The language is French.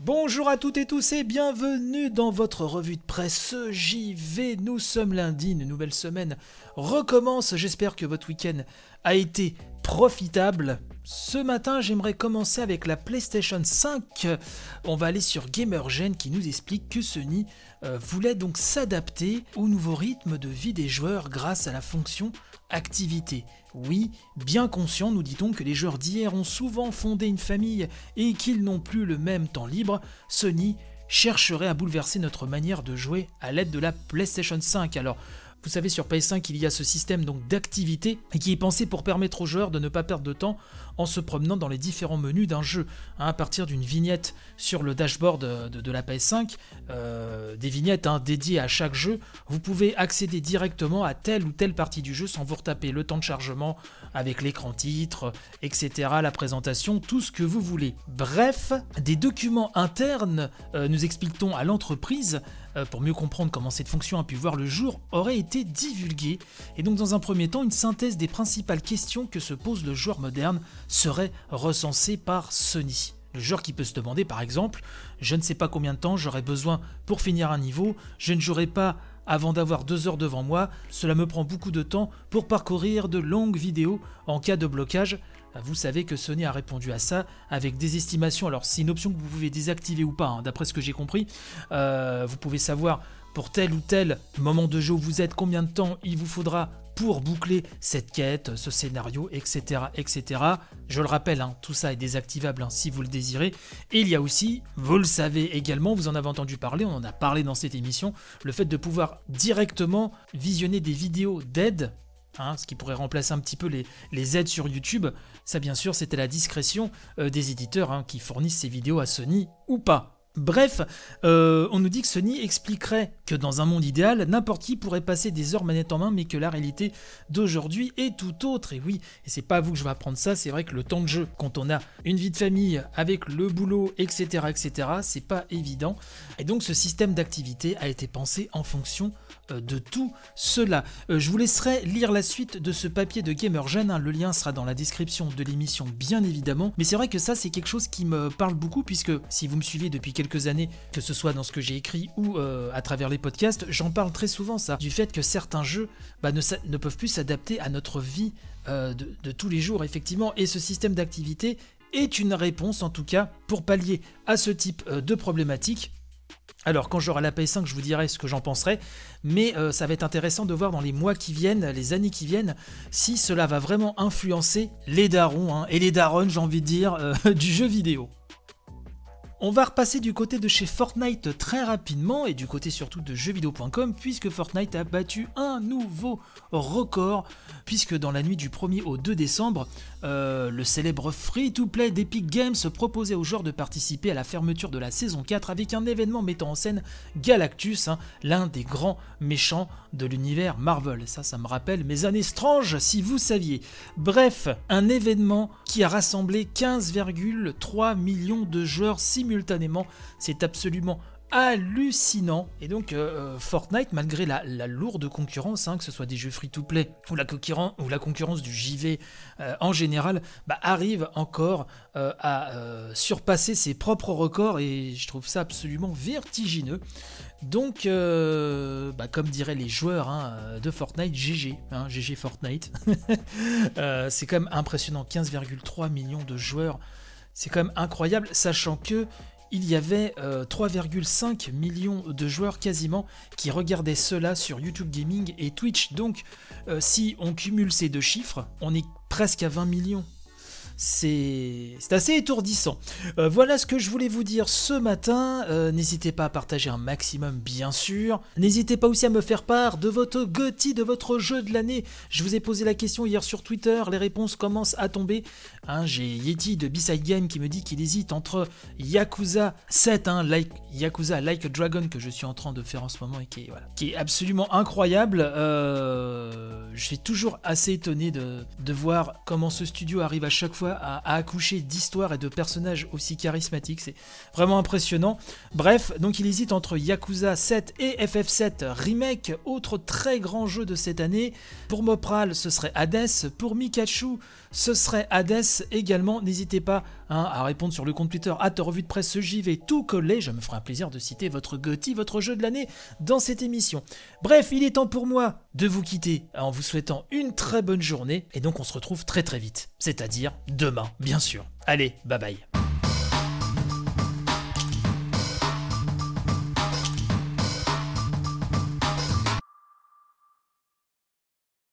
Bonjour à toutes et tous et bienvenue dans votre revue de presse JV. Nous sommes lundi, une nouvelle semaine recommence. J'espère que votre week-end a été profitable. Ce matin, j'aimerais commencer avec la PlayStation 5. On va aller sur GamerGen qui nous explique que Sony euh, voulait donc s'adapter au nouveau rythme de vie des joueurs grâce à la fonction activité. Oui, bien conscient, nous dit-on que les joueurs d'hier ont souvent fondé une famille et qu'ils n'ont plus le même temps libre, Sony chercherait à bouleverser notre manière de jouer à l'aide de la PlayStation 5. Alors, vous savez, sur PS5, il y a ce système donc d'activité qui est pensé pour permettre aux joueurs de ne pas perdre de temps en se promenant dans les différents menus d'un jeu. Hein, à partir d'une vignette sur le dashboard de, la PS5, euh, des vignettes hein, dédiées à chaque jeu, vous pouvez accéder directement à telle ou telle partie du jeu sans vous retaper le temps de chargement avec l'écran titre, etc., la présentation, tout ce que vous voulez. Bref, des documents internes, euh, nous explique-t-on à l'entreprise, euh, pour mieux comprendre comment cette fonction a pu voir le jour, auraient été divulgués. Et donc dans un premier temps, une synthèse des principales questions que se pose le joueur moderne serait recensée par Sony. Le joueur qui peut se demander par exemple, je ne sais pas combien de temps j'aurai besoin pour finir un niveau, je ne jouerai pas avant d'avoir deux heures devant moi, cela me prend beaucoup de temps pour parcourir de longues vidéos en cas de blocage. Vous savez que Sony a répondu à ça avec des estimations. Alors c'est une option que vous pouvez désactiver ou pas, hein, d'après ce que j'ai compris. Euh, vous pouvez savoir pour tel ou tel moment de jeu où vous êtes, combien de temps il vous faudra pour boucler cette quête, ce scénario, etc. etc. Je le rappelle, hein, tout ça est désactivable hein, si vous le désirez. Et il y a aussi, vous le savez également, vous en avez entendu parler, on en a parlé dans cette émission, le fait de pouvoir directement visionner des vidéos d'aide Hein, ce qui pourrait remplacer un petit peu les, les, aides sur YouTube. Ça, bien sûr, c'était la discrétion euh, des éditeurs qui fournissent ces vidéos à Sony ou pas. Bref, euh, on nous dit que Sony expliquerait que dans un monde idéal, n'importe qui pourrait passer des heures manette en main, mais que la réalité d'aujourd'hui est tout autre. Et oui, et c'est pas à vous que je vais apprendre ça, c'est vrai que le temps de jeu, quand on a une vie de famille avec le boulot, etc., etc., c'est pas évident. Et donc ce système d'activité a été pensé en fonction euh, de tout cela. Euh, je vous laisserai lire la suite de ce papier de GamerGen, hein. le lien sera dans la description de l'émission bien évidemment, mais c'est vrai que ça c'est quelque chose qui me parle beaucoup puisque si vous me suivez depuis quelques années, que ce soit dans ce que j'ai écrit ou euh, à travers les podcasts, j'en parle très souvent ça, du fait que certains jeux bah, ne, peuvent plus s'adapter à notre vie de, de tous les jours effectivement, et ce système d'activité est une réponse en tout cas pour pallier à ce type de problématique alors quand j'aurai la PS5, je vous dirai ce que j'en penserai, mais euh, ça va être intéressant de voir dans les mois qui viennent, les années qui viennent, si cela va vraiment influencer les darons, hein, et les darons j'ai envie de dire, euh, du jeu vidéo. On va repasser du côté de chez Fortnite très rapidement et du côté surtout de jeuxvideo.com puisque Fortnite a battu un nouveau record puisque dans la nuit du 1er au 2 décembre, euh, le célèbre free-to-play d'Epic Games proposait aux joueurs de participer à la fermeture de la saison 4 avec un événement mettant en scène Galactus, hein, l'un des grands méchants de l'univers Marvel. Ça, ça me rappelle mes années stranges si vous saviez. Bref, un événement qui a rassemblé 15,3 millions de joueurs simultanément. C'est absolument hallucinant. Et donc euh, euh, Fortnite, malgré la, lourde concurrence, hein, que ce soit des jeux free-to-play ou, la ou la concurrence du JV euh, en général, bah, arrive encore à surpasser ses propres records et je trouve ça absolument vertigineux. Donc, bah, comme diraient les joueurs hein, de Fortnite, GG, hein, GG Fortnite. c'est quand même impressionnant, 15,3 millions de joueurs c'est quand même incroyable, sachant que il y avait 3,5 euh, millions de joueurs quasiment qui regardaient cela sur YouTube Gaming et Twitch. Donc, euh, si on cumule ces deux chiffres, on est presque à 20 millions c'est assez étourdissant. Euh, voilà ce que je voulais vous dire ce matin. Euh, n'hésitez pas à partager un maximum, bien sûr. N'hésitez pas aussi à me faire part de votre GOTY, de votre jeu de l'année. Je vous ai posé la question hier sur Twitter, les réponses commencent à tomber. Hein, j'ai Yeti de B-Side Game qui me dit qu'il hésite entre Yakuza 7, hein, like, Yakuza Like a Dragon que je suis en train de faire en ce moment et qui est, absolument incroyable. Euh, je suis toujours assez étonné de voir comment ce studio arrive à chaque fois à, accoucher d'histoires et de personnages aussi charismatiques. C'est vraiment impressionnant. Bref, donc il hésite entre Yakuza 7 et FF7 Remake, autre très grand jeu de cette année. Pour Mopral, ce serait Hades. Pour Mikachu, ce serait Hades également. N'hésitez pas hein, à répondre sur le compte Twitter à revue de presse JV tout collé. Je me ferai un plaisir de citer votre GOTY, votre jeu de l'année dans cette émission. Bref, il est temps pour moi de vous quitter en vous souhaitant une très bonne journée. Et donc on se retrouve très très vite. C'est-à-dire demain, bien sûr. Allez, bye bye.